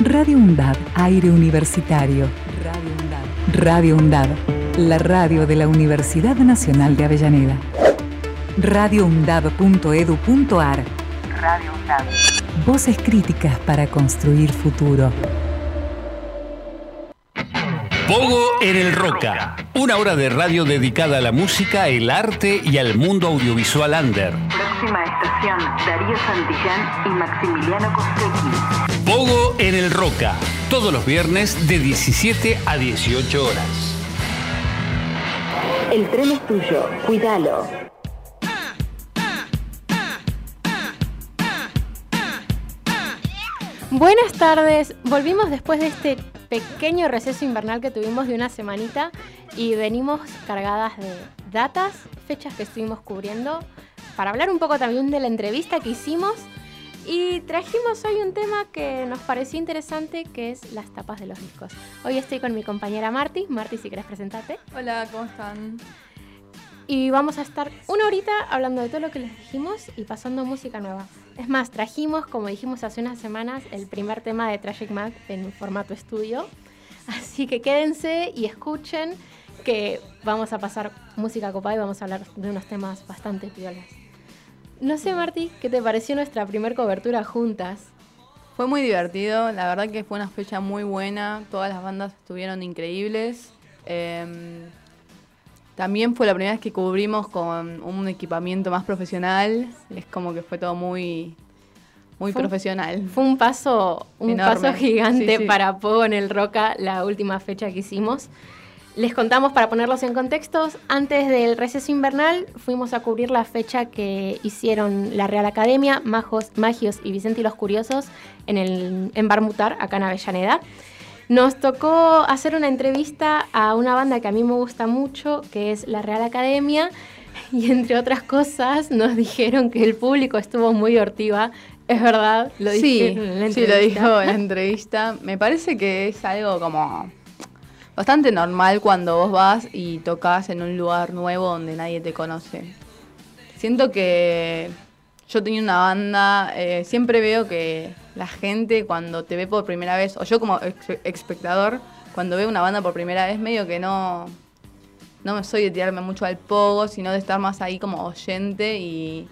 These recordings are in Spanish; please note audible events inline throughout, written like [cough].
Radio UNDAD, aire universitario. Radio UNDAD. Radio UNDAD, la radio de la Universidad Nacional de Avellaneda. radioundad.edu.ar Radio UNDAD. Voces críticas para construir futuro. Pogo en el Roca. Una hora de radio dedicada a la música, el arte y al mundo audiovisual under. Próxima estación, Darío Santillán y Maximiliano Costecchi. Pogo en el Roca. Todos los viernes de 17 a 18 horas. El tren es tuyo, cuídalo. Buenas tardes, volvimos después de este pequeño receso invernal que tuvimos de una semanita y venimos cargadas de datas, fechas que estuvimos cubriendo, para hablar un poco también de la entrevista que hicimos y trajimos hoy un tema que nos pareció interesante que es las tapas de los discos. Hoy estoy con mi compañera Marti, Marti si querés presentarte. Hola, ¿cómo están? Y vamos a estar una horita hablando de todo lo que les dijimos y pasando música nueva. Es más, trajimos, como dijimos hace unas semanas, el primer tema de Tragic Mac en formato estudio. Así que quédense y escuchen que vamos a pasar música copada y vamos a hablar de unos temas bastante piolas. No sé, Marti, ¿qué te pareció nuestra primer cobertura juntas? Fue muy divertido, la verdad que fue una fecha muy buena, todas las bandas estuvieron increíbles. Em, también fue la primera vez que cubrimos con un equipamiento más profesional. Es como que fue todo muy, muy Fue un- profesional. Fue un paso, un Enorme. paso gigante Sí, sí. para Pogo en el Roca, la última fecha que hicimos. Les contamos para ponerlos en contextos, antes del receso invernal fuimos a cubrir la fecha que hicieron la Real Academia, Majos, Magios y Vicente y los Curiosos en, el, en Barmutar, acá en Avellaneda. Nos tocó hacer una entrevista a una banda que a mí me gusta mucho, que es la Real Academia, y entre otras cosas nos dijeron que el público estuvo muy hortiva. Es verdad, lo sí, en la sí, lo dijo en la entrevista. Me parece que es algo como bastante normal cuando vos vas y tocas en un lugar nuevo donde nadie te conoce. Siento que yo tenía una banda, eh, siempre veo que la gente cuando te ve por primera vez, o yo como espectador, cuando veo una banda por primera vez, medio que no, no me soy de tirarme mucho al pogo, sino de estar más ahí como oyente y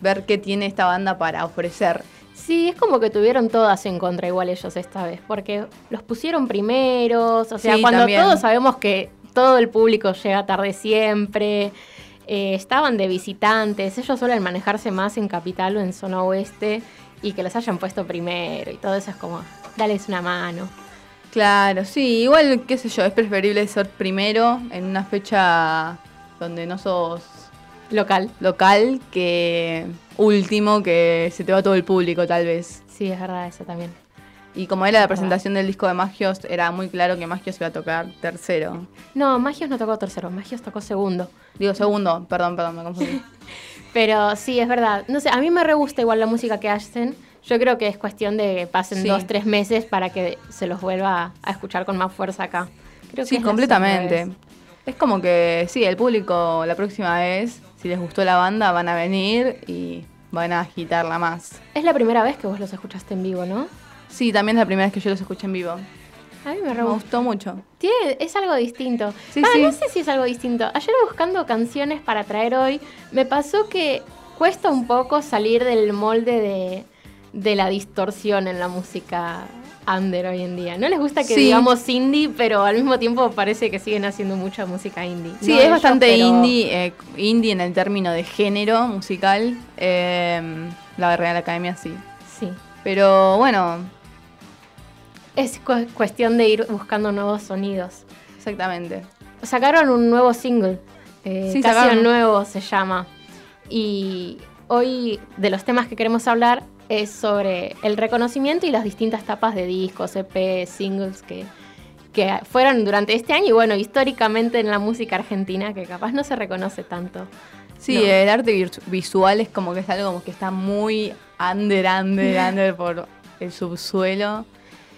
ver qué tiene esta banda para ofrecer. Sí, es como que tuvieron todas en contra igual ellos esta vez, porque los pusieron primeros, o sea, Sí, cuando también. todos sabemos que todo el público llega tarde siempre, eh, estaban de visitantes, ellos suelen manejarse más en capital o en zona oeste y que los hayan puesto primero y todo eso es como, dales una mano. Claro, sí, igual, qué sé yo, es preferible ser primero en una fecha donde no sos Local. local que último, que se te va todo el público tal vez. Sí, es verdad, eso también. Y como era la presentación del disco de Magios, era muy claro que Magios iba a tocar tercero. No, Magios no tocó tercero, Magios tocó segundo. Digo, segundo, perdón, perdón, me confundí. [laughs] Pero sí, es verdad. No sé, a mí me re gusta igual la música que hacen. Yo creo que es cuestión de que pasen Sí. dos, tres meses para que se los vuelva a escuchar con más fuerza acá. Creo que Sí, completamente. Es como que, sí, el público la próxima vez, si les gustó la banda, van a venir y van a agitarla más. Es la primera vez que vos los escuchaste en vivo, ¿no? Sí, también es la primera vez que yo los escuché en vivo. A mí me Me gustó mucho. Tiene, es algo distinto. Sí, sí. No sé si es algo distinto. Ayer buscando canciones para traer hoy, me pasó que cuesta un poco salir del molde de, de la distorsión en la música under hoy en día. No les gusta que Sí. digamos indie, pero al mismo tiempo parece que siguen haciendo mucha música indie. Sí, No es ellos, bastante pero- indie, eh, indie en el término de género musical. eh, la Real Academia sí. Sí. Pero bueno, Es cu- cuestión de ir buscando nuevos sonidos. exactamente. Sacaron un nuevo single. Eh, Sí, Casi sacaron. nuevo se llama. Y hoy de los temas que queremos hablar es sobre el reconocimiento y las distintas tapas de discos, EP, singles que, que fueron durante este año y bueno, históricamente en la música argentina que capaz no se reconoce tanto. Sí, No. el arte visual es como que es algo como que está muy under, under, [laughs] under por el subsuelo.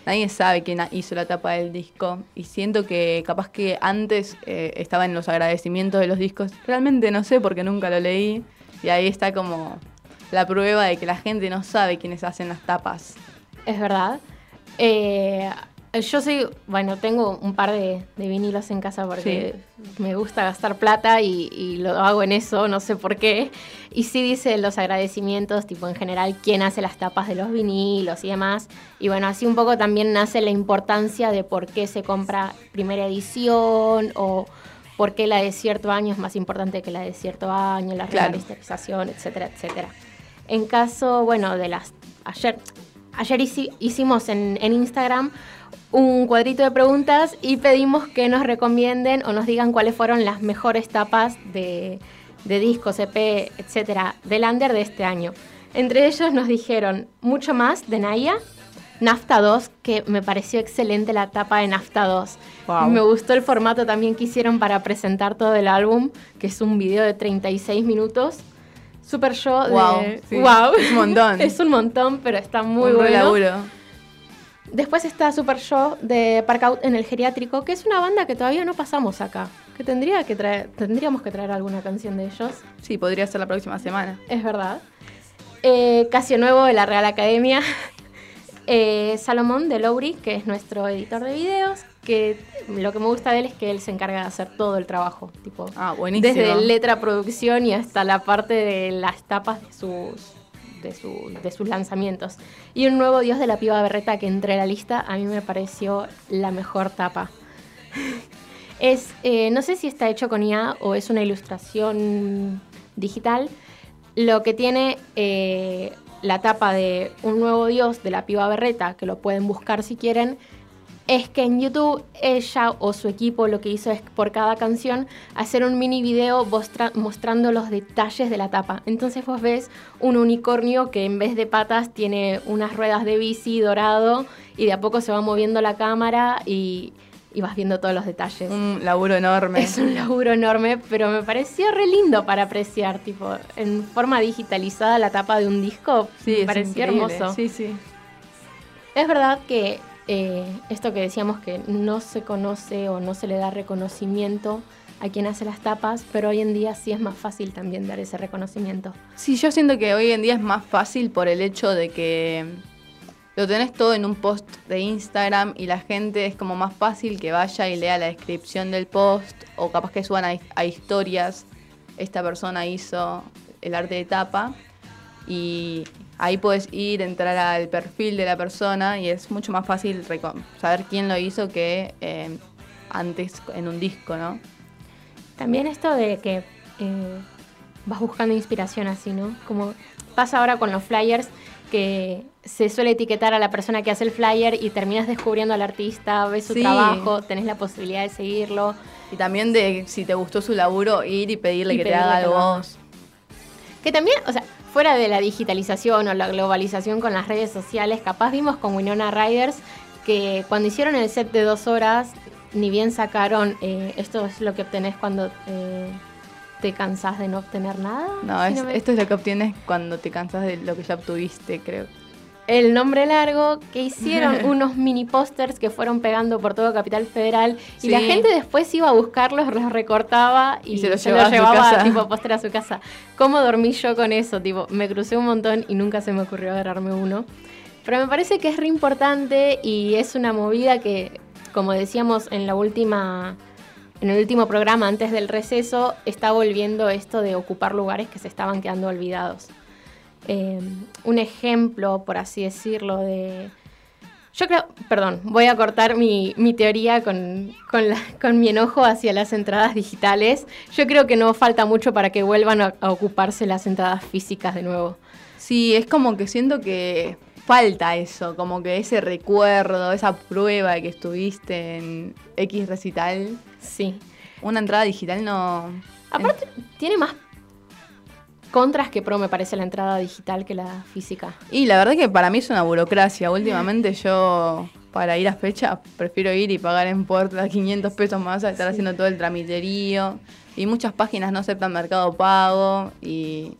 Nadie sabe quién hizo la tapa del disco. Y siento que capaz que antes eh, estaba en los agradecimientos de los discos. Realmente no sé porque nunca lo leí. Y ahí está como la prueba de que la gente no sabe quiénes hacen las tapas. Es verdad. Eh, yo soy, bueno, tengo un par de, de vinilos en casa porque me gusta gastar plata y, y lo hago en eso, no sé por qué. Y sí dice los agradecimientos, tipo en general, quién hace las tapas de los vinilos y demás. Y bueno, así un poco también nace la importancia de por qué se compra primera edición o por qué la de cierto año es más importante que la de cierto año, la Claro. remasterización, etcétera, etcétera. En caso, bueno, de las... Ayer, ayer hici- hicimos en, en Instagram un cuadrito de preguntas y pedimos que nos recomienden o nos digan cuáles fueron las mejores tapas de, de discos, EP, etcétera, del Under de este año. Entre ellos nos dijeron mucho más de Naya, Nafta 2, que me pareció excelente la tapa de Nafta 2. Wow. Me gustó el formato también que hicieron para presentar todo el álbum, que es un video de 36 minutos. Super show Wow, de... sí. Wow. Es un montón. [laughs] es un montón, pero está muy Un bueno. laburo. Después está Super Show de Parkout en el geriátrico, que es una banda que todavía no pasamos acá. Que tendría que traer, tendríamos que traer alguna canción de ellos. Sí, podría ser la próxima semana. Es verdad. Eh, Casio Nuevo de la Real Academia. [laughs] Eh, Salomón de Lowry, que es nuestro editor de videos. Que lo que me gusta de él es que él se encarga de hacer todo el trabajo. Tipo, Ah, buenísimo. desde letra, producción y hasta la parte de las tapas de sus, de, su- de sus lanzamientos. Y un nuevo Dios de la Piba Berreta que entre la lista, a mí me pareció la mejor tapa. [laughs] Es, eh, no sé si está hecho con IA o es una ilustración digital. Lo que tiene eh, la tapa de Un Nuevo Dios de la Piba Berreta, que lo pueden buscar si quieren, es que en YouTube ella o su equipo lo que hizo es por cada canción hacer un mini video mostra- mostrando los detalles de la tapa. Entonces vos ves un unicornio que en vez de patas tiene unas ruedas de bici dorado y de a poco se va moviendo la cámara y, y vas viendo todos los detalles. Un laburo enorme. Es un laburo enorme, pero me pareció re lindo para apreciar, tipo, en forma digitalizada la tapa de un disco. Sí, me es pareció increíble. hermoso. Sí, sí. Es verdad que eh, esto que decíamos que no se conoce o no se le da reconocimiento a quien hace las tapas, pero hoy en día sí es más fácil también dar ese reconocimiento. Sí, yo siento que hoy en día es más fácil por el hecho de que lo tenés todo en un post de Instagram y la gente es como más fácil que vaya y lea la descripción del post o capaz que suban a, a historias. Esta persona hizo el arte de tapa y ahí puedes ir, entrar al perfil de la persona y es mucho más fácil saber quién lo hizo que eh, antes en un disco, ¿no? También esto de que eh, vas buscando inspiración así, ¿no? Como pasa ahora con los flyers, que se suele etiquetar a la persona que hace el flyer y terminas descubriendo al artista, ves su Sí. trabajo, tenés la posibilidad de seguirlo. Y también de si te gustó su laburo, ir y pedirle Y que te pedirle haga que algo haga. vos. Que también, o sea, fuera de la digitalización o la globalización con las redes sociales, capaz vimos con Winona Riders que cuando hicieron el set de dos horas, ni bien sacaron, eh, esto es lo que obtenés cuando eh, te cansás de no obtener nada. No, si es- me- esto es lo que obtienes cuando te cansas de lo que ya obtuviste, creo. El nombre largo, que hicieron [laughs] unos mini pósters que fueron pegando por todo Capital Federal y la gente después iba a buscarlos, los recortaba y, Y se los se llevaba los a llevaba tipo póster a su casa. ¿Cómo dormí yo con eso? Tipo, me crucé un montón y nunca se me ocurrió agarrarme uno. Pero me parece que es re importante y es una movida que, como decíamos en la última en el último programa antes del receso, está volviendo esto de ocupar lugares que se estaban quedando olvidados. Eh, un ejemplo, por así decirlo, de... Yo creo, perdón, voy a cortar mi, mi teoría con, con, la- con mi enojo hacia las entradas digitales. Yo creo que no falta mucho para que vuelvan a, a ocuparse las entradas físicas de nuevo. Sí, es como que siento que falta eso, como que ese recuerdo, esa prueba de que estuviste en X recital. Sí. Una entrada digital no... Aparte, tiene más contras que pro, me parece, la entrada digital que la física. Y la verdad que para mí es una burocracia. Últimamente yo, para ir a fecha, prefiero ir y pagar en puerta [laughs] 500 pesos más a estar haciendo todo el tramiterío. Y muchas páginas no aceptan Mercado Pago y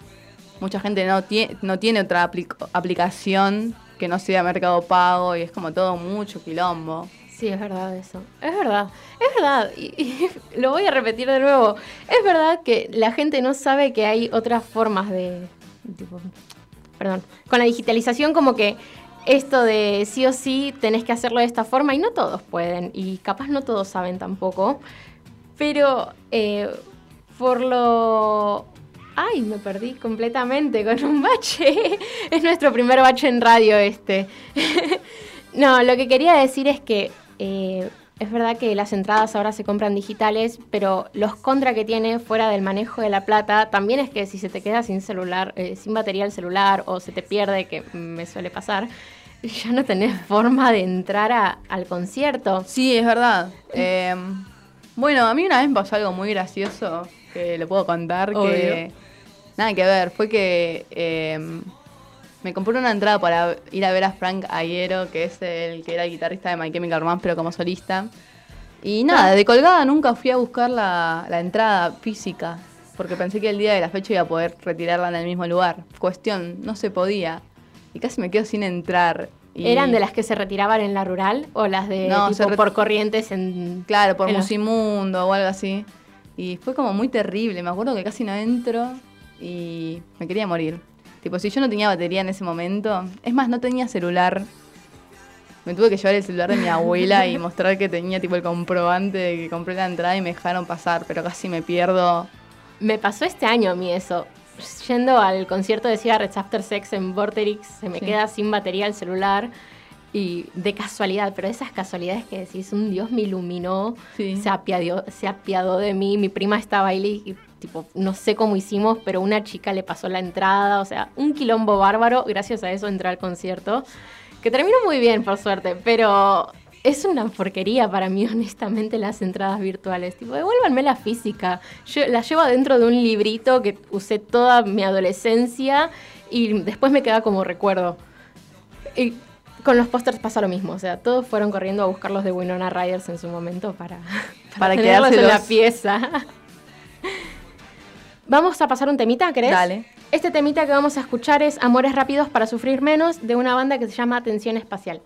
mucha gente no, tie- no tiene otra apli- aplicación que no sea Mercado Pago y es como todo mucho quilombo. Sí, es verdad eso. Es verdad. Es verdad. Y, [laughs] lo voy a repetir de nuevo. Es verdad que la gente no sabe que hay otras formas de... tipo, perdón. Con la digitalización como que esto de sí o sí tenés que hacerlo de esta forma y no todos pueden y capaz no todos saben tampoco, pero eh, por lo... Ay, me perdí completamente con un bache. [laughs] es nuestro primer bache en radio este. [laughs] no, lo que quería decir es que eh, es verdad que las entradas ahora se compran digitales, pero los contra que tiene fuera del manejo de la plata también es que si se te queda sin celular, eh, sin batería el celular o se te pierde, que me suele pasar, [laughs] ya no tenés forma de entrar al concierto. Sí, es verdad. Eh, bueno, a mí una vez me pasó algo muy gracioso que le puedo contar que nada que ver, fue que eh, me compré una entrada para ir a ver a Frank Ayero, que es el que era el guitarrista de My Chemical Romance, pero como solista. Y nada, de colgada nunca fui a buscar la, entrada física, porque pensé que el día de la fecha iba a poder retirarla en el mismo lugar. Cuestión, no se podía. Y casi me quedo sin entrar. ¿Eran de las que se retiraban en la rural o las de tipo, por corrientes en. Claro, por Musimundo o algo así. Y fue como muy terrible. Me acuerdo que casi no entro y me quería morir. Tipo, si yo no tenía batería en ese momento, es más, no tenía celular. Me tuve que llevar el celular de mi abuela y [laughs] mostrar que tenía tipo el comprobante de que compré la entrada y me dejaron pasar, pero casi me pierdo. Me pasó este año a mí eso. Yendo al concierto de Cigarettes After Sex en Vorterix, se me queda sin batería el celular y de casualidad, pero esas casualidades que decís, un Dios me iluminó, se, apiadó, se apiadó de mí, mi prima estaba ahí y tipo, no sé cómo hicimos, pero una chica le pasó la entrada, o sea, un quilombo bárbaro, gracias a eso entré al concierto, que terminó muy bien, por suerte, pero es una porquería para mí, [laughs] honestamente, las entradas virtuales. Tipo, devuélvanme la física. Yo la llevo dentro de un librito que usé toda mi adolescencia y después me queda como recuerdo. Y con los pósters pasa lo mismo, o sea, todos fueron corriendo a buscarlos de Winona Riders en su momento para, [laughs] para, para en la pieza. Vamos a pasar un temita, ¿crees? Dale. Este temita que vamos a escuchar es Amores Rápidos para Sufrir Menos, de una banda que se llama Atención Espacial.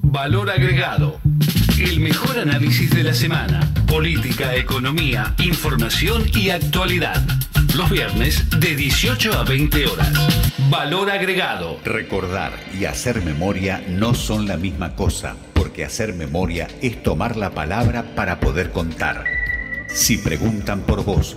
Valor agregado. El mejor análisis de la semana. Política, economía, información y actualidad. Los viernes de 18 a 20 horas. Valor agregado. Recordar y hacer memoria no son la misma cosa, porque hacer memoria es tomar la palabra para poder contar. Si preguntan por vos,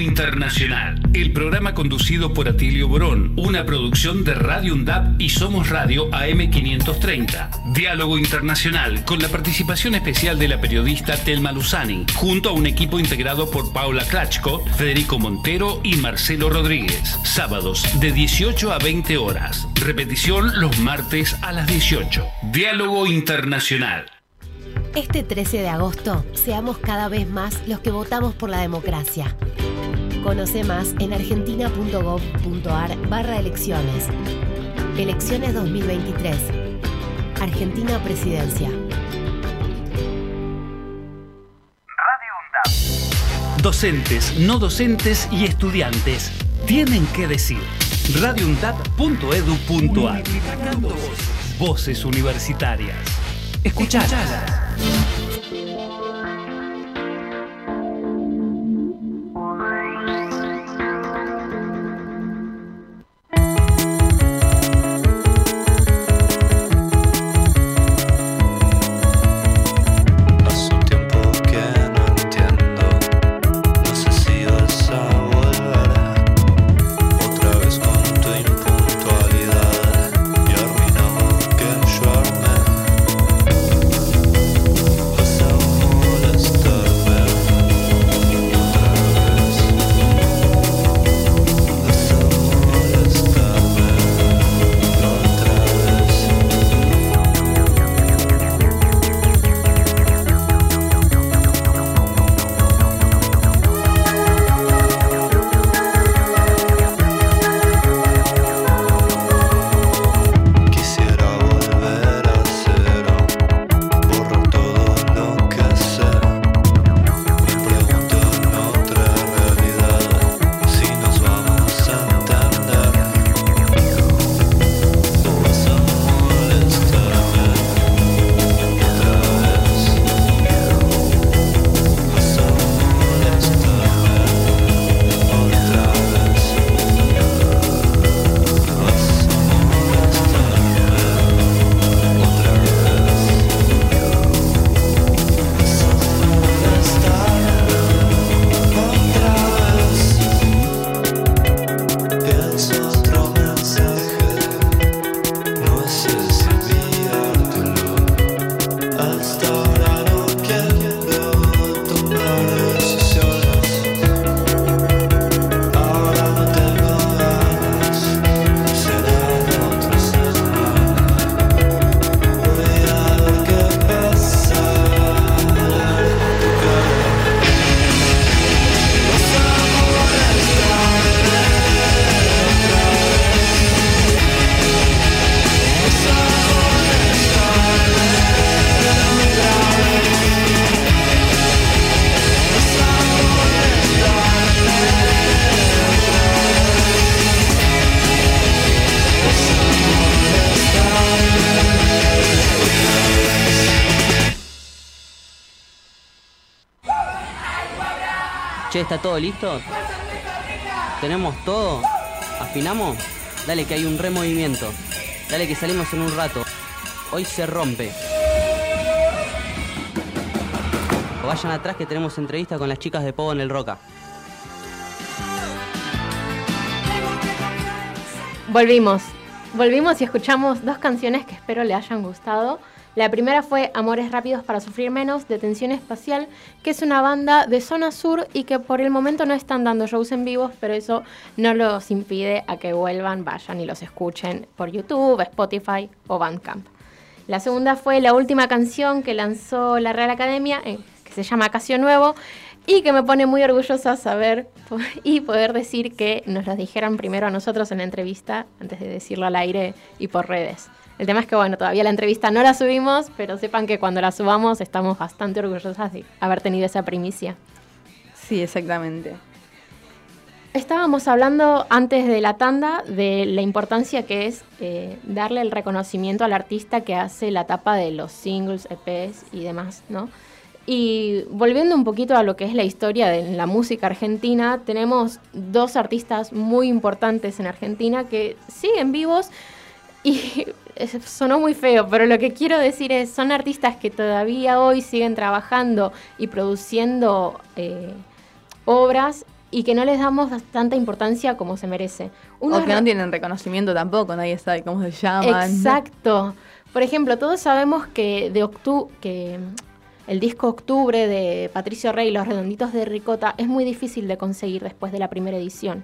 Internacional, el programa conducido por Atilio Borón, una producción de Radio UNDAP y Somos Radio AM530. Diálogo Internacional, con la participación especial de la periodista Telma Luzani, junto a un equipo integrado por Paula Klachko, Federico Montero y Marcelo Rodríguez. Sábados de 18 a 20 horas. Repetición los martes a las 18. Diálogo Internacional. Este 13 de agosto, seamos cada vez más los que votamos por la democracia. Conoce más en argentina.gov.ar barra elecciones. Elecciones 2023. Argentina Presidencia. Docentes, no docentes y estudiantes tienen que decir. radioundad.edu.ar Voces universitarias. Escuchalas. Che, ¿está todo listo? ¿Tenemos todo? ¿Afinamos? Dale que hay un removimiento. Dale que salimos en un rato. Hoy se rompe. Vayan atrás que tenemos entrevista con las chicas de Pogo en el Roca. Volvimos. Volvimos y escuchamos dos canciones que espero le hayan gustado. La primera fue Amores Rápidos para Sufrir Menos, de Tensión Espacial, que es una banda de zona sur y que por el momento no están dando shows en vivos, pero eso no los impide a que vuelvan, vayan y los escuchen por YouTube, Spotify o Bandcamp. La segunda fue la última canción que lanzó la Real Academia, eh, que se llama Casio Nuevo, y que me pone muy orgullosa saber [laughs] y poder decir que nos lo dijeran primero a nosotros en la entrevista, antes de decirlo al aire y por redes. El tema es que, bueno, todavía la entrevista no la subimos, pero sepan que cuando la subamos estamos bastante orgullosas de haber tenido esa primicia. Sí, exactamente. Estábamos hablando antes de la tanda de la importancia que es eh, darle el reconocimiento al artista que hace la tapa de los singles, EPs y demás, ¿no? Y volviendo un poquito a lo que es la historia de la música argentina, tenemos dos artistas muy importantes en Argentina que siguen vivos y sonó muy feo, pero lo que quiero decir es, son artistas que todavía hoy siguen trabajando y produciendo eh, obras y que no les damos tanta importancia como se merece. Uno o que no tienen reconocimiento tampoco, nadie sabe cómo se llaman. Exacto. Por ejemplo, todos sabemos que de octu que el disco Octubre de Patricio Rey, Los Redonditos de Ricota, es muy difícil de conseguir después de la primera edición.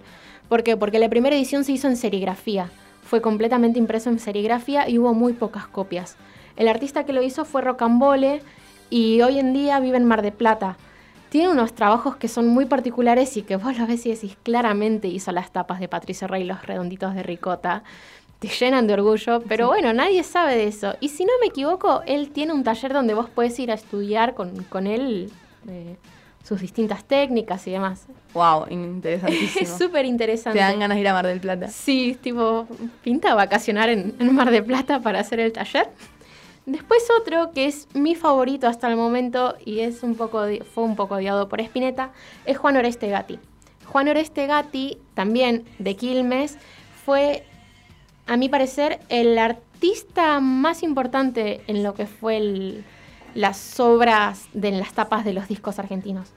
¿Por qué? Porque la primera edición se hizo en serigrafía. Fue completamente impreso en serigrafía y hubo muy pocas copias. El artista que lo hizo fue Rocambole y hoy en día vive en Mar de Plata. Tiene unos trabajos que son muy particulares y que vos lo ves y decís claramente hizo las tapas de Patricio Rey, Los Redonditos de Ricota te llenan de orgullo, pero bueno, nadie sabe de eso. Y si no me equivoco, él tiene un taller donde vos puedes ir a estudiar con, con él eh, sus distintas técnicas y demás. Wow, [laughs] interesantísimo. Es súper interesante. Te dan ganas de ir a Mar del Plata. Sí, tipo, pinta vacacionar en, en Mar de Plata para hacer el taller. Después otro que es mi favorito hasta el momento y es un poco fue un poco odiado por Spinetta, es Juan Oreste Gatti. Juan Oreste Gatti, también de Quilmes, fue, a mi parecer, el artista más importante en lo que fue el- las obras de en las tapas de los discos argentinos.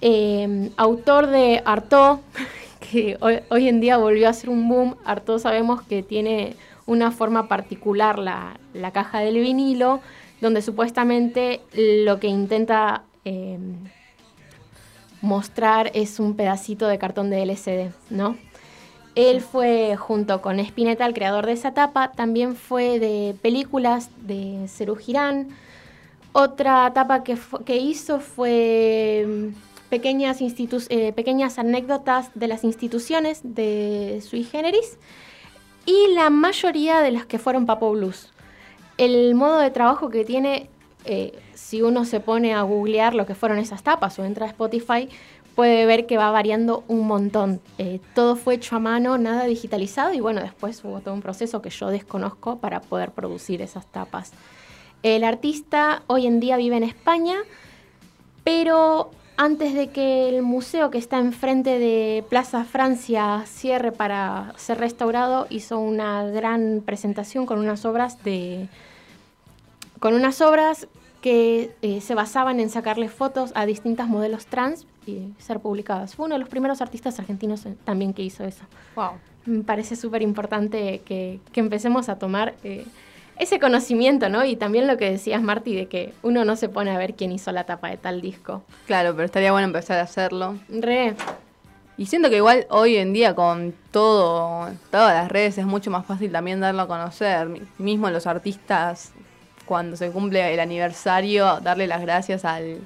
Eh, autor de Artaud, [laughs] que hoy, en día volvió a ser un boom. Artaud sabemos que tiene una forma particular la, la caja del vinilo, donde supuestamente lo que intenta eh, mostrar es un pedacito de cartón de LCD, ¿no? Él fue, junto con Spinetta, el creador de esa tapa, también fue de películas de Cerú Girán. Otra tapa que, que hizo fue mm, pequeñas, eh, pequeñas anécdotas de las instituciones de Sui Generis y la mayoría de las que fueron Papo Blues. El modo de trabajo que tiene, eh, si uno se pone a googlear lo que fueron esas tapas o entra a Spotify, puede ver que va variando un montón. Eh, todo fue hecho a mano, nada digitalizado y bueno, después hubo todo un proceso que yo desconozco para poder producir esas tapas. El artista hoy en día vive en España, pero antes de que el museo que está enfrente de Plaza Francia cierre para ser restaurado, hizo una gran presentación con unas obras de con unas obras que eh, se basaban en sacarle fotos a distintas modelos trans y ser publicadas. Fue uno de los primeros artistas argentinos eh, también que hizo eso. Wow. Me parece súper importante que, que empecemos a tomar eh, ese conocimiento, ¿no? Y también lo que decías, Marty, de que uno no se pone a ver quién hizo la tapa de tal disco. Claro, pero estaría bueno empezar a hacerlo. Re, Y siento que igual hoy en día con todo, todas las redes es mucho más fácil también darlo a conocer. Mi- Mismo los artistas, cuando se cumple el aniversario, darle las gracias al...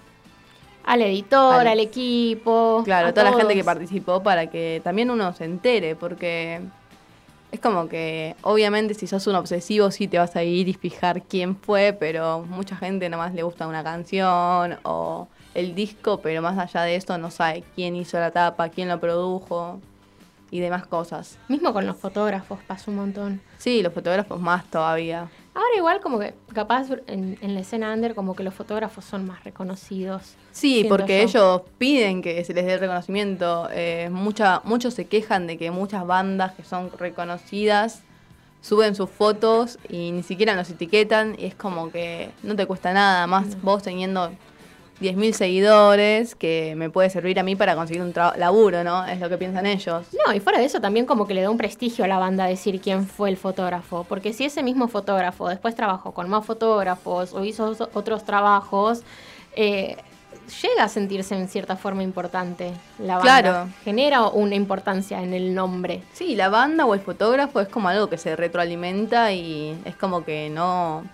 al editor, Al- al, equipo. Claro, a toda la gente que participó para que también uno se entere, porque es como que obviamente si sos un obsesivo sí te vas a ir y fijar quién fue, pero mucha gente nomás le gusta una canción o el disco, pero más allá de eso no sabe quién hizo la tapa, quién lo produjo y demás cosas. Mismo con los fotógrafos pasó un montón. Sí, los fotógrafos más todavía. Ahora igual como que capaz en, en la escena under como que los fotógrafos son más reconocidos. Sí, porque yo. ellos piden que se les dé reconocimiento. Eh, mucha, muchos se quejan de que muchas bandas que son reconocidas suben sus fotos y ni siquiera nos etiquetan y es como que no te cuesta nada, más vos teniendo 10.000 seguidores que me puede servir a mí para conseguir un laburo, ¿no? Es lo que piensan ellos. No, y fuera de eso también como que le da un prestigio a la banda decir quién fue el fotógrafo, porque si ese mismo fotógrafo después trabajó con más fotógrafos o hizo os- otros trabajos, eh, llega a sentirse en cierta forma importante la banda. Claro. Genera una importancia en el nombre. Sí, la banda o el fotógrafo es como algo que se retroalimenta y es como que no.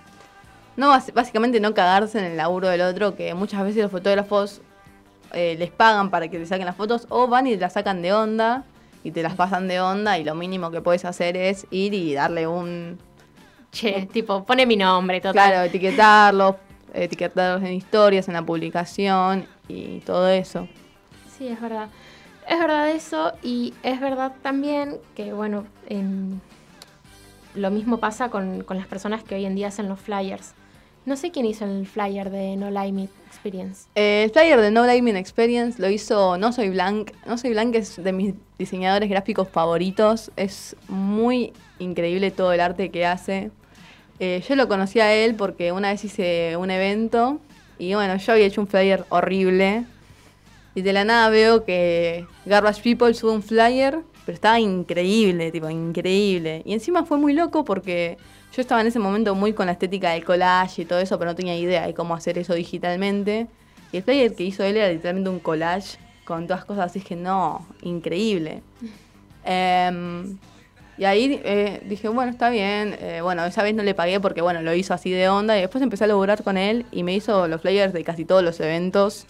No, básicamente no cagarse en el laburo del otro, que muchas veces los fotógrafos eh, les pagan para que te saquen las fotos o van y te las sacan de onda y te las pasan de onda y lo mínimo que puedes hacer es ir y darle un. Che, tipo, pone mi nombre, total. Claro, etiquetarlos, etiquetarlos en historias, en la publicación y todo eso. Sí, es verdad. Es verdad eso y es verdad también que, bueno, en- lo mismo pasa con, con las personas que hoy en día hacen los flyers. No sé quién hizo el flyer de No Limit Experience. Eh, el flyer de No Gaming Experience lo hizo No Soy Blanc. No Soy Blanc es de mis diseñadores gráficos favoritos. Es muy increíble todo el arte que hace. Eh, yo lo conocí a él porque una vez hice un evento y bueno, yo había hecho un flyer horrible. Y de la nada veo que Garbage People sube un flyer, pero estaba increíble, tipo, increíble. Y encima fue muy loco porque yo estaba en ese momento muy con la estética del collage y todo eso, pero no tenía idea de cómo hacer eso digitalmente. Y el flyer que hizo él era literalmente un collage con todas cosas así, que no, increíble. [laughs] Em, y ahí eh, dije, bueno, está bien. Eh, bueno, esa vez no le pagué porque, bueno, lo hizo así de onda. Y después empecé a laburar con él y me hizo los flyers de casi todos los eventos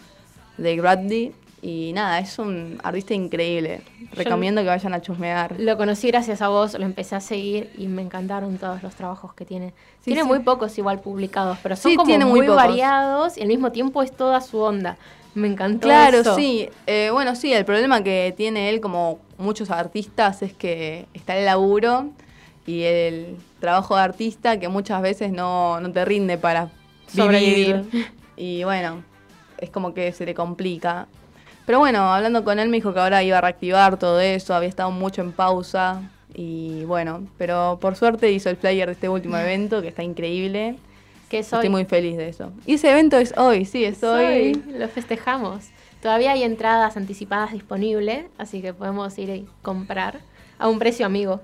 de Bradley. Y nada, es un artista increíble. Recomiendo que vayan a chusmear. Lo conocí gracias a vos, lo empecé a seguir y me encantaron todos los trabajos que tiene. Sí, tiene sí. muy pocos igual publicados, pero son Sí, como tiene muy variados y al mismo tiempo es toda su onda. Me encantó Claro, eso. sí. Eh, bueno, sí, el problema que tiene él, como muchos artistas, es que está el laburo y el trabajo de artista que muchas veces no, no te rinde para Sobrevivir. vivir. Y bueno, es como que se le complica. Pero bueno, hablando con él me dijo que ahora iba a reactivar todo eso, había estado mucho en pausa. Y bueno, pero por suerte hizo el flyer de este último [laughs] evento, que está increíble. Que soy. Estoy muy feliz de eso. Y ese evento es hoy, sí, es hoy. Soy, lo festejamos. Todavía hay entradas anticipadas disponibles, así que podemos ir y comprar a un precio amigo.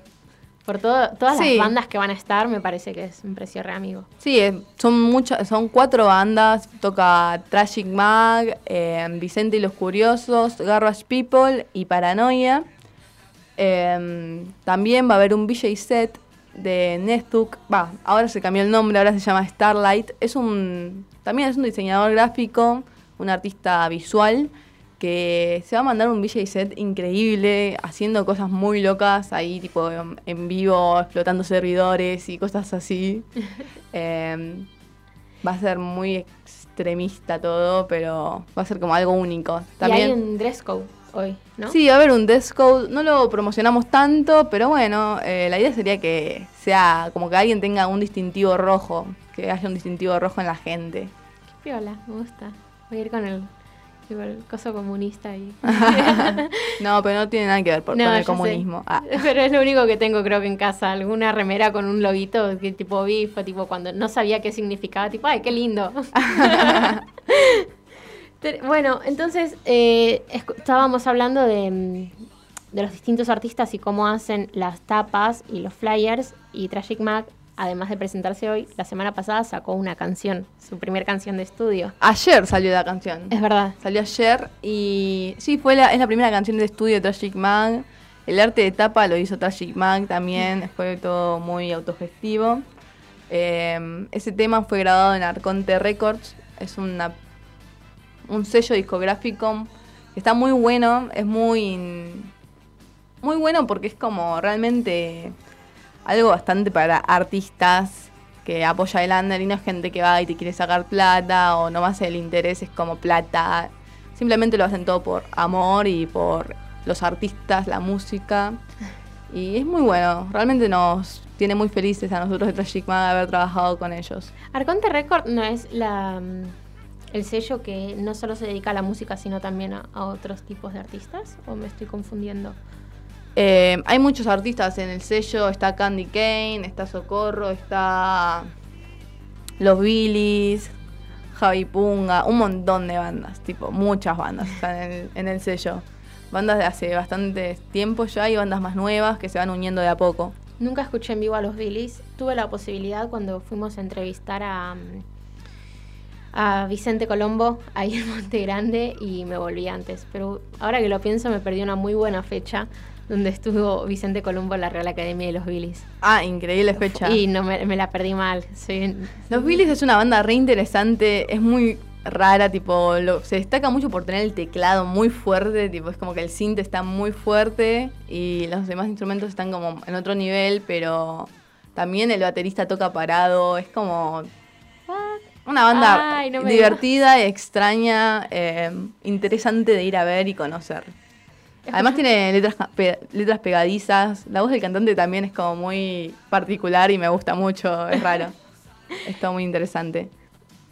Por todo, todas Sí. las bandas que van a estar, me parece que es un precio re amigo. Sí, son muchas, son cuatro bandas. Toca Tragic Mag, eh, Vicente y los Curiosos, Garbage People y Paranoia. Eh, también va a haber un VJ set de Nestuk. Va, ahora se cambió el nombre, ahora se llama Starlight. Es un. También es un diseñador gráfico, un artista visual. Que se va a mandar un VJ set increíble, haciendo cosas muy locas ahí, tipo en vivo, explotando servidores y cosas así. [laughs] Eh, va a ser muy extremista todo, pero va a ser como algo único. Y También, hay un dress code hoy, ¿no? Sí, va a haber un Death Code. No lo promocionamos tanto, pero bueno, eh, la idea sería que sea como que alguien tenga un distintivo rojo, que haya un distintivo rojo en la gente. Qué piola, me gusta. Voy a ir con el, tipo, el coso comunista y... [laughs] No, pero no tiene nada que ver por- No, con el comunismo. Ah. [laughs] Pero es lo único que tengo creo que en casa, alguna remera con un loguito que tipo fue tipo cuando no sabía qué significaba, tipo, ay, qué lindo. [laughs] Bueno, entonces eh, estábamos hablando de, mm, de los distintos artistas y cómo hacen las tapas y los flyers y Tragic Mac, además de presentarse hoy, la semana pasada sacó una canción, su primer canción de estudio. Ayer salió la canción. Es verdad. Salió ayer y sí, fue la, es la primera canción de estudio de Tragic Mag. El arte de tapa lo hizo Tragic Mag también, fue todo muy autogestivo. Eh, ese tema fue grabado en Arconte Records, es una, un sello discográfico está muy bueno, es muy, muy bueno porque es como realmente algo bastante para artistas que apoya el under y no es gente que va y te quiere sacar plata o nomás el interés es como plata. Simplemente lo hacen todo por amor y por los artistas, la música. Y es muy bueno, realmente nos tiene muy felices a nosotros de Tragic Mag haber trabajado con ellos. Arconte Record no es la, mm, el sello que no solo se dedica a la música, sino también a otros tipos de artistas, o me estoy confundiendo. Eh, hay muchos artistas en el sello, está Candy Kane, está Socorro, está Los Billys, Javi Punga, un montón de bandas, tipo, muchas bandas están en el, sello. Bandas de hace bastante tiempo ya y bandas más nuevas que se van uniendo de a poco. Nunca escuché en vivo a los Billys. Tuve la posibilidad cuando fuimos a entrevistar a, a Vicente Colombo ahí en Monte Grande y me volví antes. Pero ahora que lo pienso me perdí una muy buena fecha donde estuvo Vicente Colombo en la Real Academia de los Billys. Ah, increíble fecha. Y no me, me la perdí mal. Soy- Los Billys es una banda re interesante, es muy rara, tipo, lo- se destaca mucho por tener el teclado muy fuerte, tipo, es como que el synth está muy fuerte y los demás instrumentos están como en otro nivel, pero también el baterista toca parado, es como una banda Ay, no me divertida, extraña, eh, interesante de ir a ver y conocer. Además tiene letras, pe- letras pegadizas, la voz del cantante también es como muy particular y me gusta mucho, es raro. [laughs] es todo muy interesante.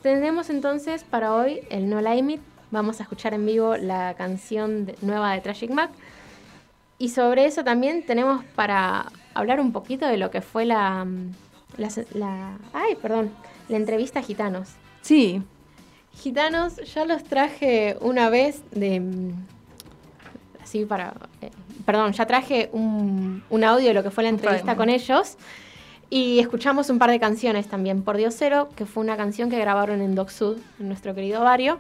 Tenemos entonces para hoy el No Limit. Vamos a escuchar en vivo la canción de- nueva de Tragic Mac. Y sobre eso también tenemos para hablar un poquito de lo que fue la, mm, la, ay, perdón, la entrevista a Gitanos. Sí, Gitanos, ya los traje una vez de... Así para... eh, perdón, ya traje un, un audio de lo que fue la entrevista con ellos. Y escuchamos un par de canciones también. Por Dios Cero, que fue una canción que grabaron en Doc Sud, en nuestro querido barrio.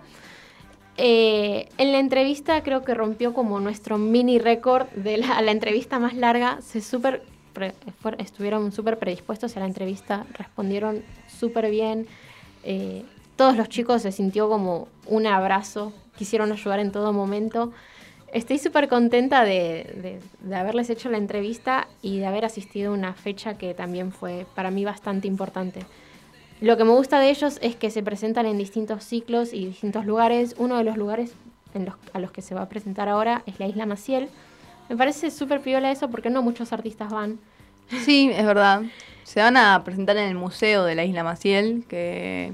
Eh, en la entrevista creo que rompió como nuestro mini récord de la, la entrevista más larga. Se super, pre- estuvieron súper predispuestos a la entrevista, respondieron súper bien. Eh, todos los chicos se sintió como un abrazo, quisieron ayudar en todo momento. Estoy súper contenta de, de- haberles hecho la entrevista y de haber asistido a una fecha que también fue para mí bastante importante. Lo que me gusta de ellos es que se presentan en distintos ciclos y distintos lugares. Uno de los lugares en los- a los que se va a presentar ahora es la Isla Maciel. Me parece súper piola eso porque no muchos artistas van. sí, es verdad. Se van a presentar en el Museo de la Isla Maciel, que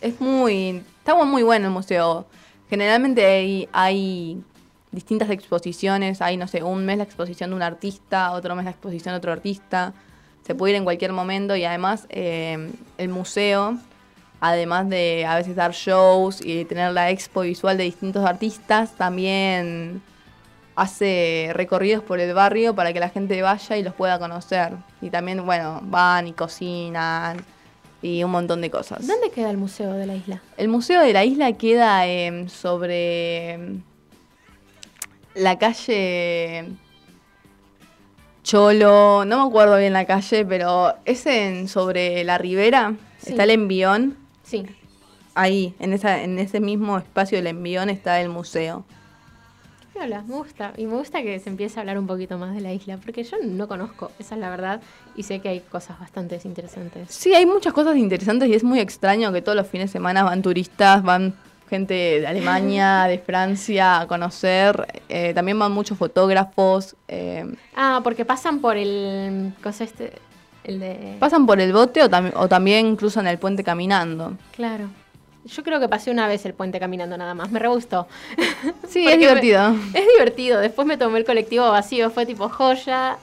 es muy... Está muy bueno el museo. Generalmente hay, distintas exposiciones, hay, no sé, un mes la exposición de un artista, otro mes la exposición de otro artista. Se puede ir en cualquier momento y además eh, el museo, además de a veces dar shows y tener la expo visual de distintos artistas, también hace recorridos por el barrio para que la gente vaya y los pueda conocer. Y también, bueno, van y cocinan y un montón de cosas. ¿Dónde queda el museo de la isla? El Museo de la Isla queda em, sobre em, la calle Cholo, no me acuerdo bien la calle, pero es en sobre la ribera, Sí. está el envión, Sí. ahí, en, esa, en ese mismo espacio del envión está el museo. Me gusta. Y me gusta que se empiece a hablar un poquito más de la isla, porque yo no conozco, esa es la verdad, y sé que hay cosas bastante interesantes. Sí, hay muchas cosas interesantes y es muy extraño que todos los fines de semana van turistas, van gente de Alemania, [laughs] de Francia a conocer, eh, también van muchos fotógrafos. eh, Ah, porque pasan por el. cosa este. El de. Pasan por el bote o, tam- o también cruzan el puente caminando. Claro. Yo creo que pasé una vez el puente caminando nada más. Me re gustó. Sí, es [laughs] me- divertido. es divertido. Después me tomé el colectivo vacío. Fue tipo joya.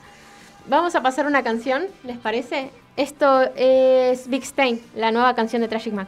Vamos a pasar una canción, ¿les parece? Esto es Big Stain, la nueva canción de Tragic Mac.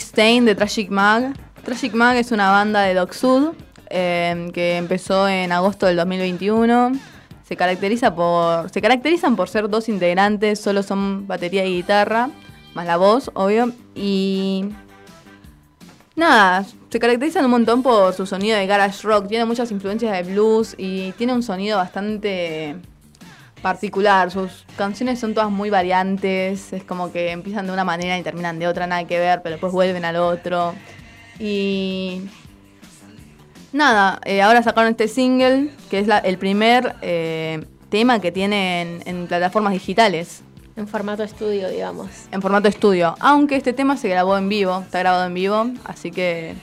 Stain de Tragic Mag. Tragic Mag es una banda de Doc Sud eh, que empezó en agosto del 2021. Se, caracteriza por, se caracterizan por ser dos integrantes, solo son batería y guitarra, más la voz, obvio. Y nada, se caracterizan un montón por su sonido de garage rock. Tiene muchas influencias de blues y tiene un sonido bastante particular. Sus canciones son todas muy variantes. Es como que empiezan de una manera y terminan de otra, nada que ver, pero después vuelven al otro. Y. Nada, eh, ahora sacaron este single, que es la- el primer eh, tema que tienen en plataformas digitales. En formato estudio, digamos. En formato estudio. Aunque este tema se grabó en vivo, está grabado en vivo, así que.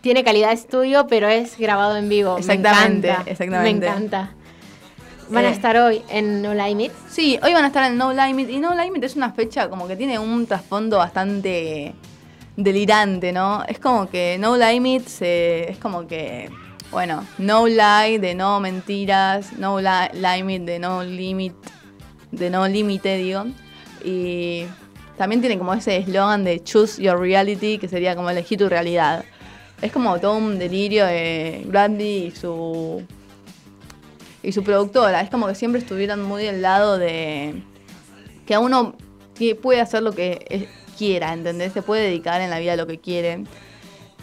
Tiene calidad de estudio, pero es grabado en vivo. Exactamente, me exactamente. Me encanta. Van a Eh, estar hoy en No Limit. Sí, hoy van a estar en No Limit. Y No Limit es una fecha como que tiene un trasfondo bastante delirante, ¿no? Es como que No Limit se- es como que, bueno, No Lie de no mentiras, No li- Limit de no limit, de no límite, digo. Y también tiene como ese eslogan de Choose Your Reality, que sería como elegir tu realidad. Es como todo un delirio de Brandy y su y su productora. Es como que siempre estuvieron muy del lado de que a uno tie- puede hacer lo que quiera, ¿entendés? Se puede dedicar en la vida a lo que quiere.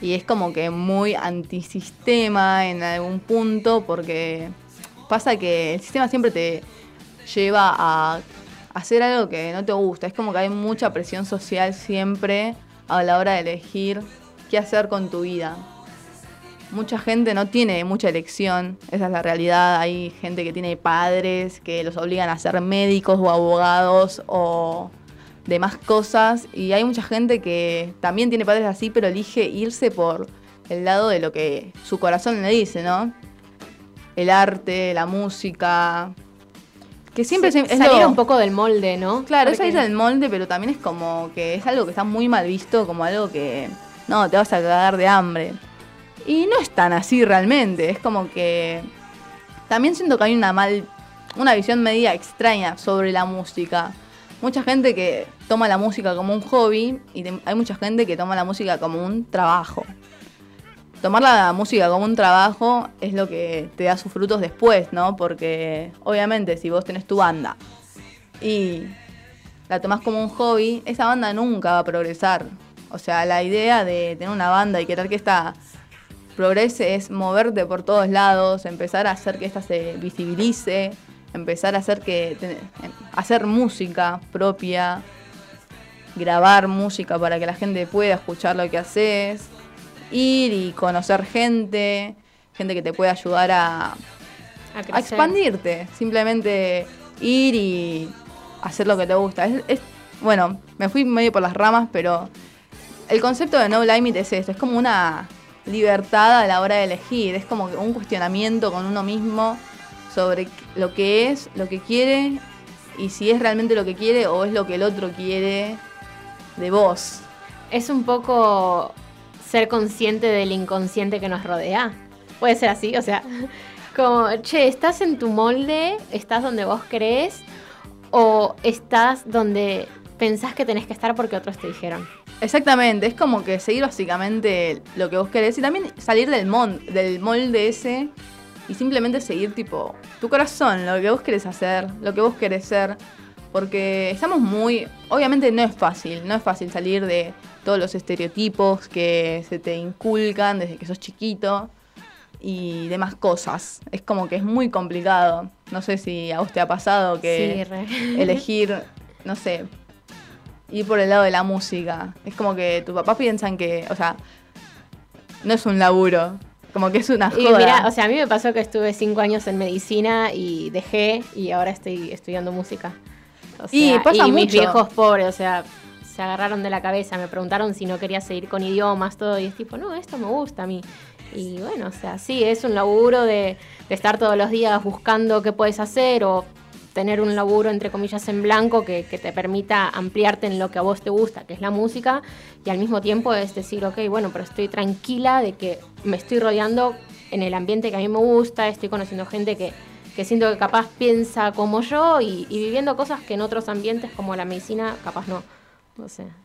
Y es como que muy antisistema en algún punto porque pasa que el sistema siempre te lleva a hacer algo que no te gusta. Es como que hay mucha presión social siempre a la hora de elegir qué hacer con tu vida mucha gente no tiene mucha elección, esa es la realidad. Hay gente que tiene padres que los obligan a ser médicos o abogados o demás cosas. Y hay mucha gente que también tiene padres así, pero elige irse por el lado de lo que su corazón le dice, ¿no? El arte, la música. Que siempre se- es salir lo- un poco del molde, ¿no? Claro, es salir del molde, pero también es como que es algo que está muy mal visto, como algo que no, te vas a cagar de hambre. Y no es tan así realmente, es como que también siento que hay una mal una visión media extraña sobre la música. Mucha gente que toma la música como un hobby y hay mucha gente que toma la música como un trabajo. Tomar la música como un trabajo es lo que te da sus frutos después, ¿no? Porque obviamente si vos tenés tu banda y la tomás como un hobby, esa banda nunca va a progresar. O sea, la idea de tener una banda y querer que esta progrese es moverte por todos lados, empezar a hacer que esta se visibilice, empezar a hacer que te- hacer música propia, grabar música para que la gente pueda escuchar lo que haces, ir y conocer gente, gente que te pueda ayudar a, A a crecer. expandirte, simplemente ir y hacer lo que te gusta. Es, es- bueno, me fui medio por las ramas, pero el concepto de no limit es esto, es como una libertad a la hora de elegir, es como un cuestionamiento con uno mismo sobre lo que es, lo que quiere y si es realmente lo que quiere o es lo que el otro quiere de vos. Es un poco ser consciente del inconsciente que nos rodea. Puede ser así, o sea, [laughs] como, che, ¿estás en tu molde? ¿Estás donde vos crees? ¿O estás donde pensás que tenés que estar porque otros te dijeron? Exactamente, es como que seguir básicamente lo que vos querés y también salir del, mon, del molde ese y simplemente seguir tipo tu corazón, lo que vos querés hacer, lo que vos querés ser. Porque estamos muy... Obviamente no es fácil, no es fácil salir de todos los estereotipos que se te inculcan desde que sos chiquito y demás cosas. Es como que es muy complicado. No sé si a vos te ha pasado que Sí, elegir, no sé, ir por el lado de la música. Es como que tus papás piensan que, o sea, no es un laburo, como que es una Y joda. mira, o sea, a mí me pasó que estuve cinco años en medicina y dejé y ahora estoy estudiando música. O Y sea, pasa y mis viejos pobres, o sea, se agarraron de la cabeza, me preguntaron si no quería seguir con idiomas, todo, y es tipo, no, esto me gusta a mí. Y bueno, o sea, sí, es un laburo de, de estar todos los días buscando qué puedes hacer o tener un laburo, entre comillas, en blanco que, que te permita ampliarte en lo que a vos te gusta, que es la música, y al mismo tiempo es decir, ok, bueno, pero estoy tranquila de que me estoy rodeando en el ambiente que a mí me gusta, estoy conociendo gente que, que siento que capaz piensa como yo y, y viviendo cosas que en otros ambientes como la medicina capaz no. No sé.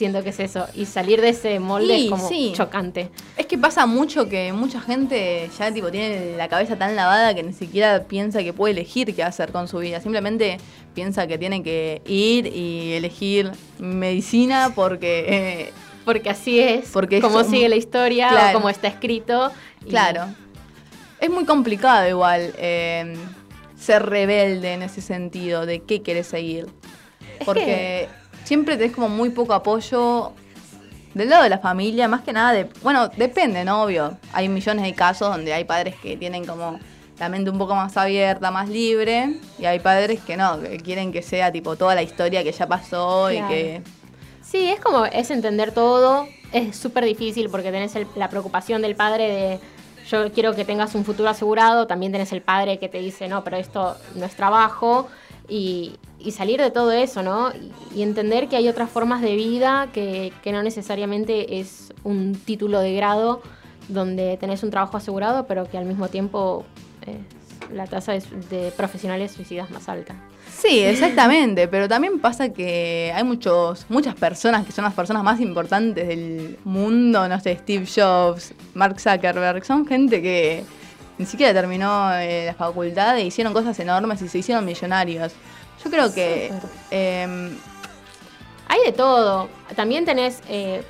Siento que es eso. Y salir de ese molde es como sí. chocante. Es que pasa mucho que mucha gente ya tipo tiene la cabeza tan lavada que ni siquiera piensa que puede elegir qué hacer con su vida. Simplemente piensa que tiene que ir y elegir medicina porque eh, Porque así es. Porque como sigue la historia Claro. o como está escrito. y- Claro. Es muy complicado igual eh, ser rebelde en ese sentido de qué quieres seguir. Es Porque siempre tenés como muy poco apoyo del lado de la familia, más que nada de... Bueno, depende, ¿no? Obvio. Hay millones de casos donde hay padres que tienen como la mente un poco más abierta, más libre, y hay padres que no, que quieren que sea tipo toda la historia que ya pasó Claro. y que... Sí, es como, es entender todo. Es súper difícil porque tenés el- la preocupación del padre de yo quiero que tengas un futuro asegurado. También tenés el padre que te dice, no, pero esto no es trabajo. Y, salir de todo eso, ¿no? Y, entender que hay otras formas de vida que, que no necesariamente es un título de grado donde tenés un trabajo asegurado, pero que al mismo tiempo eh, la tasa de, de profesionales suicidas más alta. Sí, exactamente, pero también pasa que hay muchos, muchas personas que son las personas más importantes del mundo, no sé, Steve Jobs, Mark Zuckerberg, son gente que ni siquiera terminó eh, la facultad e hicieron cosas enormes y se hicieron millonarios. Yo creo que em, Hay de todo. También tenés eh,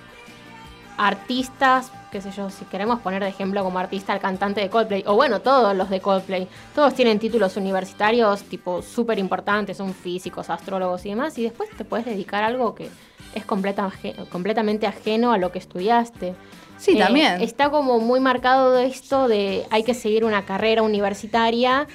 artistas, qué sé yo, si queremos poner de ejemplo como artista al cantante de Coldplay, o bueno, todos los de Coldplay, todos tienen títulos universitarios tipo súper importantes, son físicos, astrólogos y demás, y después te puedes dedicar a algo que es completa- aje- completamente ajeno a lo que estudiaste. Sí, Eh, también. Está como muy marcado de esto de hay que seguir una carrera universitaria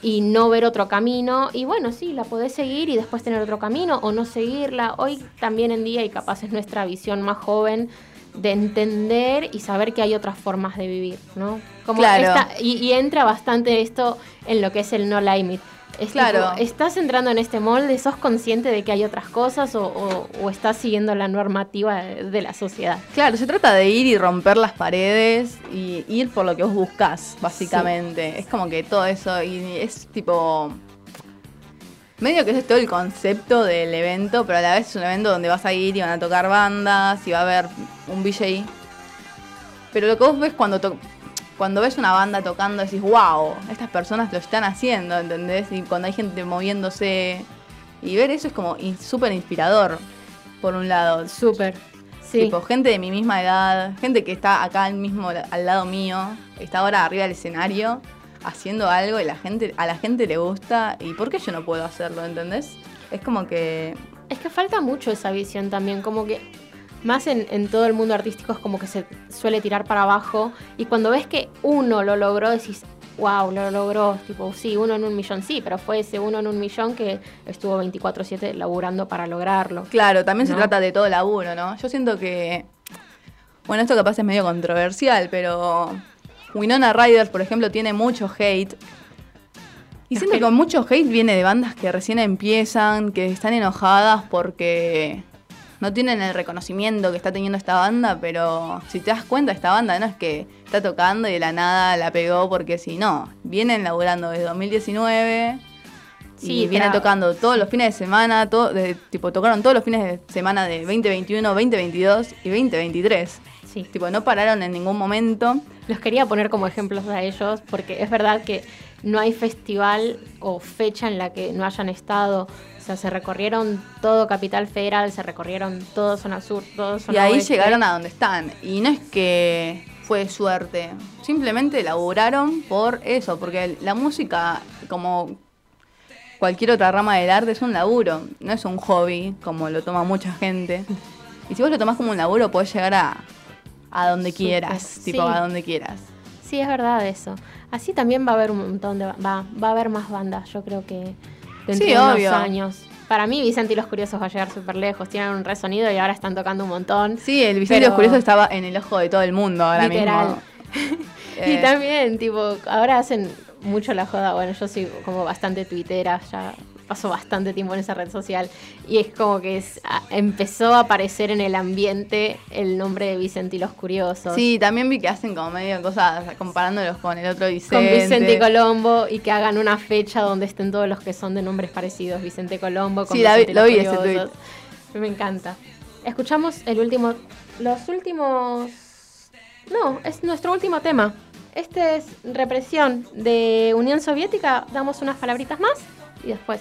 y no ver otro camino. Y bueno, sí, la podés seguir y después tener otro camino o no seguirla. Hoy también en día y capaz es nuestra visión más joven de entender y saber que hay otras formas de vivir, ¿no? Como Claro. esta- y, y entra bastante esto en lo que es el no limit. Es Claro. tipo, ¿Estás entrando en este molde? ¿Sos consciente de que hay otras cosas o, o- o estás siguiendo la normativa de- la sociedad? Claro, se trata de ir y romper las paredes y ir por lo que vos buscas, básicamente. Es como que todo eso, y es tipo. Medio que es todo el concepto del evento, pero a la vez es un evento donde vas a ir y van a tocar bandas y va a haber un VJ. Pero lo que vos ves cuando, to- cuando ves una banda tocando, decís, wow, estas personas lo están haciendo, ¿entendés? Y cuando hay gente moviéndose. Y ver eso es como súper inspirador, por un lado. Súper. Sí. Tipo, gente de mi misma edad, gente que está acá al mismo al lado mío, está ahora arriba del escenario haciendo algo y la gente a la gente le gusta y ¿por qué yo no puedo hacerlo, entendés? Es como que Es que falta mucho esa visión también, como que más en, en todo el mundo artístico es como que se suele tirar para abajo y cuando ves que uno lo logró decís, wow, lo logró, tipo, sí, uno en un millón, sí, pero fue ese uno en un millón que estuvo 24/7 laburando para lograrlo. Claro, también se trata de todo laburo, ¿no? Yo siento que. Bueno, esto capaz es medio controversial, pero. Winona Ryder, por ejemplo, tiene mucho hate. Y siento que mucho hate viene de bandas que recién empiezan, que están enojadas porque no tienen el reconocimiento que está teniendo esta banda, pero si te das cuenta, esta banda no es que está tocando y de la nada la pegó porque si no, vienen laburando desde 2019 Sí, y vienen pero- tocando todos los fines de semana, todo, de- tipo tocaron todos los fines de semana de 2021, 2022 y 2023. Sí. Tipo, no pararon en ningún momento. Los quería poner como ejemplos a ellos porque es verdad que no hay festival o fecha en la que no hayan estado. O sea, se recorrieron todo Capital Federal, se recorrieron todo Zona Sur, todo Zona Y ahí Oeste. llegaron a donde están. Y no es que fue suerte, simplemente laburaron por eso, porque la música, como cualquier otra rama del arte, es un laburo, no es un hobby, como lo toma mucha gente. Y si vos lo tomás como un laburo, podés llegar a, a donde quieras, tipo sí. a donde quieras. Sí, es verdad eso. Así también va a haber un montón de va, va a haber más bandas, yo creo que dentro Sí, de unos obvio. años. Para mí Vicente y los Curiosos va a llegar súper lejos, tienen un resonido y ahora están tocando un montón. Sí, el Vicente Pero- Oscurioso estaba en el ojo de todo el mundo ahora Literal. mismo. [laughs] Y Eh, también, tipo, ahora hacen mucho la joda. Bueno, yo soy como bastante tuitera, ya paso bastante tiempo en esa red social y es como que es- empezó a aparecer en el ambiente el nombre de Vicente y los Curiosos. Sí, también vi que hacen como medio cosas comparándolos con el otro Vicente. Con Vicente y Colombo y que hagan una fecha donde estén todos los que son de nombres parecidos. Vicente Colombo con Sí, la vi- Vicente y lo los vi ese Curiosos. Me encanta. Escuchamos el último, los últimos... No, es nuestro último tema. Este es Represión de Unión Soviética. Damos unas palabritas más y después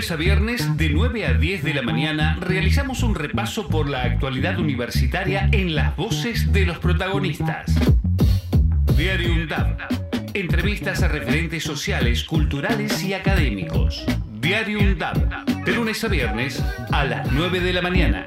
lunes a viernes, de 9 a 10 de la mañana, realizamos un repaso por la actualidad universitaria en las voces de los protagonistas. Diario UNDAB. Entrevistas a referentes sociales, culturales y académicos. Diario UNDAB. De lunes a viernes, a las 9 de la mañana.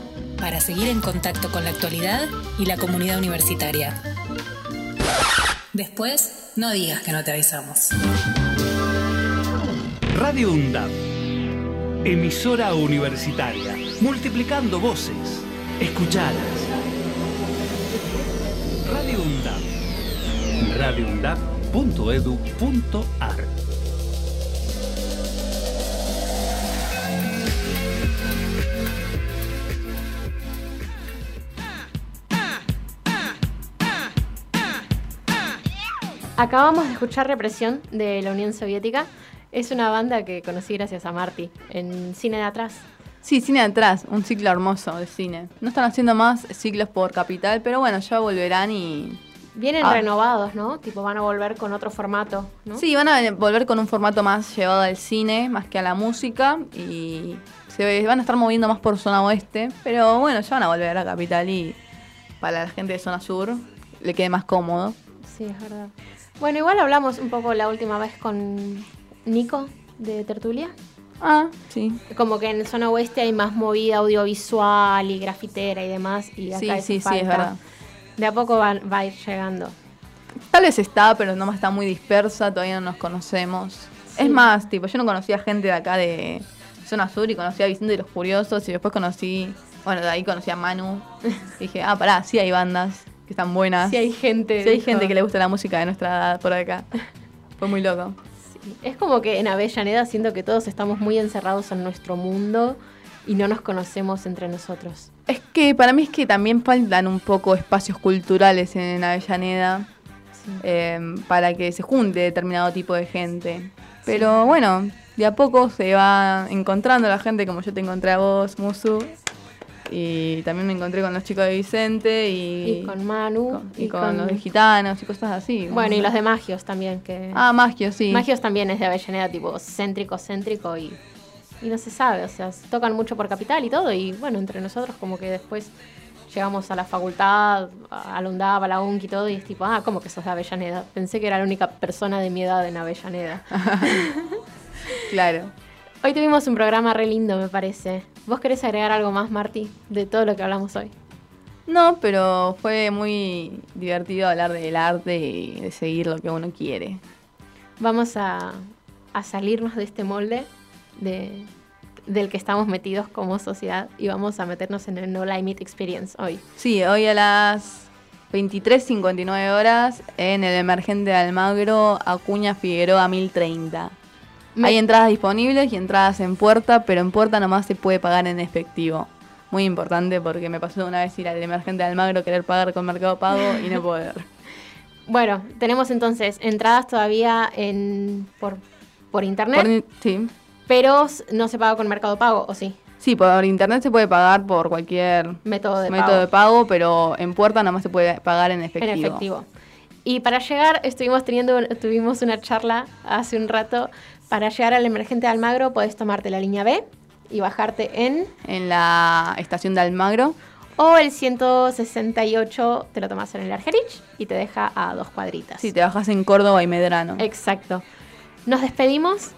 para seguir en contacto con la actualidad y la comunidad universitaria. Después, no digas que no te avisamos. Radio UNDAP. Emisora universitaria. Multiplicando voces. Escuchadas. Radio UNDAP. radioundap.edu.ar Acabamos de escuchar Represión de la Unión Soviética. Es una banda que conocí gracias a Marty en Cine de Atrás. Sí, cine de atrás, un ciclo hermoso de cine. No están haciendo más ciclos por capital, pero bueno, ya volverán y. Vienen Ah. renovados, ¿no? Tipo, van a volver con otro formato, ¿no? Sí, van a volver con un formato más llevado al cine, más que a la música, y se van a estar moviendo más por zona oeste, pero bueno, ya van a volver a capital y para la gente de zona sur le quede más cómodo. Sí, es verdad. Bueno, igual hablamos un poco la última vez con Nico de Tertulia. Ah, sí. Como que en zona oeste hay más movida audiovisual y grafitera y demás. Y acá Sí, sí, sí, es falta. verdad. De a poco va, va a ir llegando. Tal vez está, pero no está muy dispersa, todavía no nos conocemos. Sí. Es más, tipo, yo no conocía gente de acá de zona sur y conocía a Vicente y los Curiosos y después conocí, bueno, de ahí conocí a Manu. Y [laughs] dije, ah, pará, sí hay bandas que están buenas. Sí hay gente. Sí hay gente que le gusta la música de nuestra edad por acá. [laughs] Fue muy loco. Es como que en Avellaneda siento que todos estamos muy encerrados en nuestro mundo y no nos conocemos entre nosotros. Es que para mí es que también faltan un poco espacios culturales en Avellaneda eh, para que se junte determinado tipo de gente. Pero bueno, de a poco se va encontrando la gente como yo te encontré a vos, Musu. Y también me encontré con los chicos de Vicente y, Y con Manu. con- y con los gitanos y cosas así. Bueno, y los de Magios también. que Ah, Magio, sí. Magios también es de Avellaneda, tipo céntrico, céntrico y, y no se sabe. O sea, se tocan mucho por capital y todo. Y bueno, entre nosotros, como que después llegamos a la facultad, a la UNDAP, a la UNC y todo. Y es tipo, ah, ¿cómo que sos de Avellaneda? Pensé que era la única persona de mi edad en Avellaneda. [laughs] Claro. Hoy tuvimos un programa re lindo, me parece. ¿Vos querés agregar algo más, Marty, de todo lo que hablamos hoy? No, pero fue muy divertido hablar del arte y de seguir lo que uno quiere. Vamos a, a salirnos de este molde de, del que estamos metidos como sociedad y vamos a meternos en el No Limit Experience hoy. Sí, hoy a las 23.59 horas en el emergente de Almagro, Acuña Figueroa 1030. Me- Hay entradas disponibles y entradas en puerta, pero en puerta nomás se puede pagar en efectivo. Muy importante porque me pasó una vez ir al emergente de Almagro, querer pagar con Mercado Pago y no poder. [laughs] Bueno, tenemos entonces entradas todavía en, por, por internet, Por- sí. pero no se paga con Mercado Pago, ¿o sí? Sí, por internet se puede pagar por cualquier Método de método pago. de pago, pero en puerta nomás se puede pagar en efectivo. En efectivo. Y para llegar, estuvimos teniendo, tuvimos una charla hace un rato. Para llegar al emergente de Almagro, podés tomarte la línea B y bajarte en. En la estación de Almagro. O el 168 te lo tomas en el Argerich y te deja a dos cuadritas. Sí, te bajas en Córdoba y Medrano. Exacto. Nos despedimos.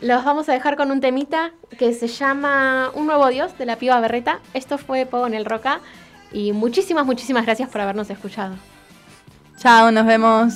Los vamos a dejar con un temita que se llama Un nuevo Dios de la piba Berreta. Esto fue Pogo en el Roca. Y muchísimas, muchísimas gracias por habernos escuchado. Chao, nos vemos.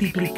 Universitaria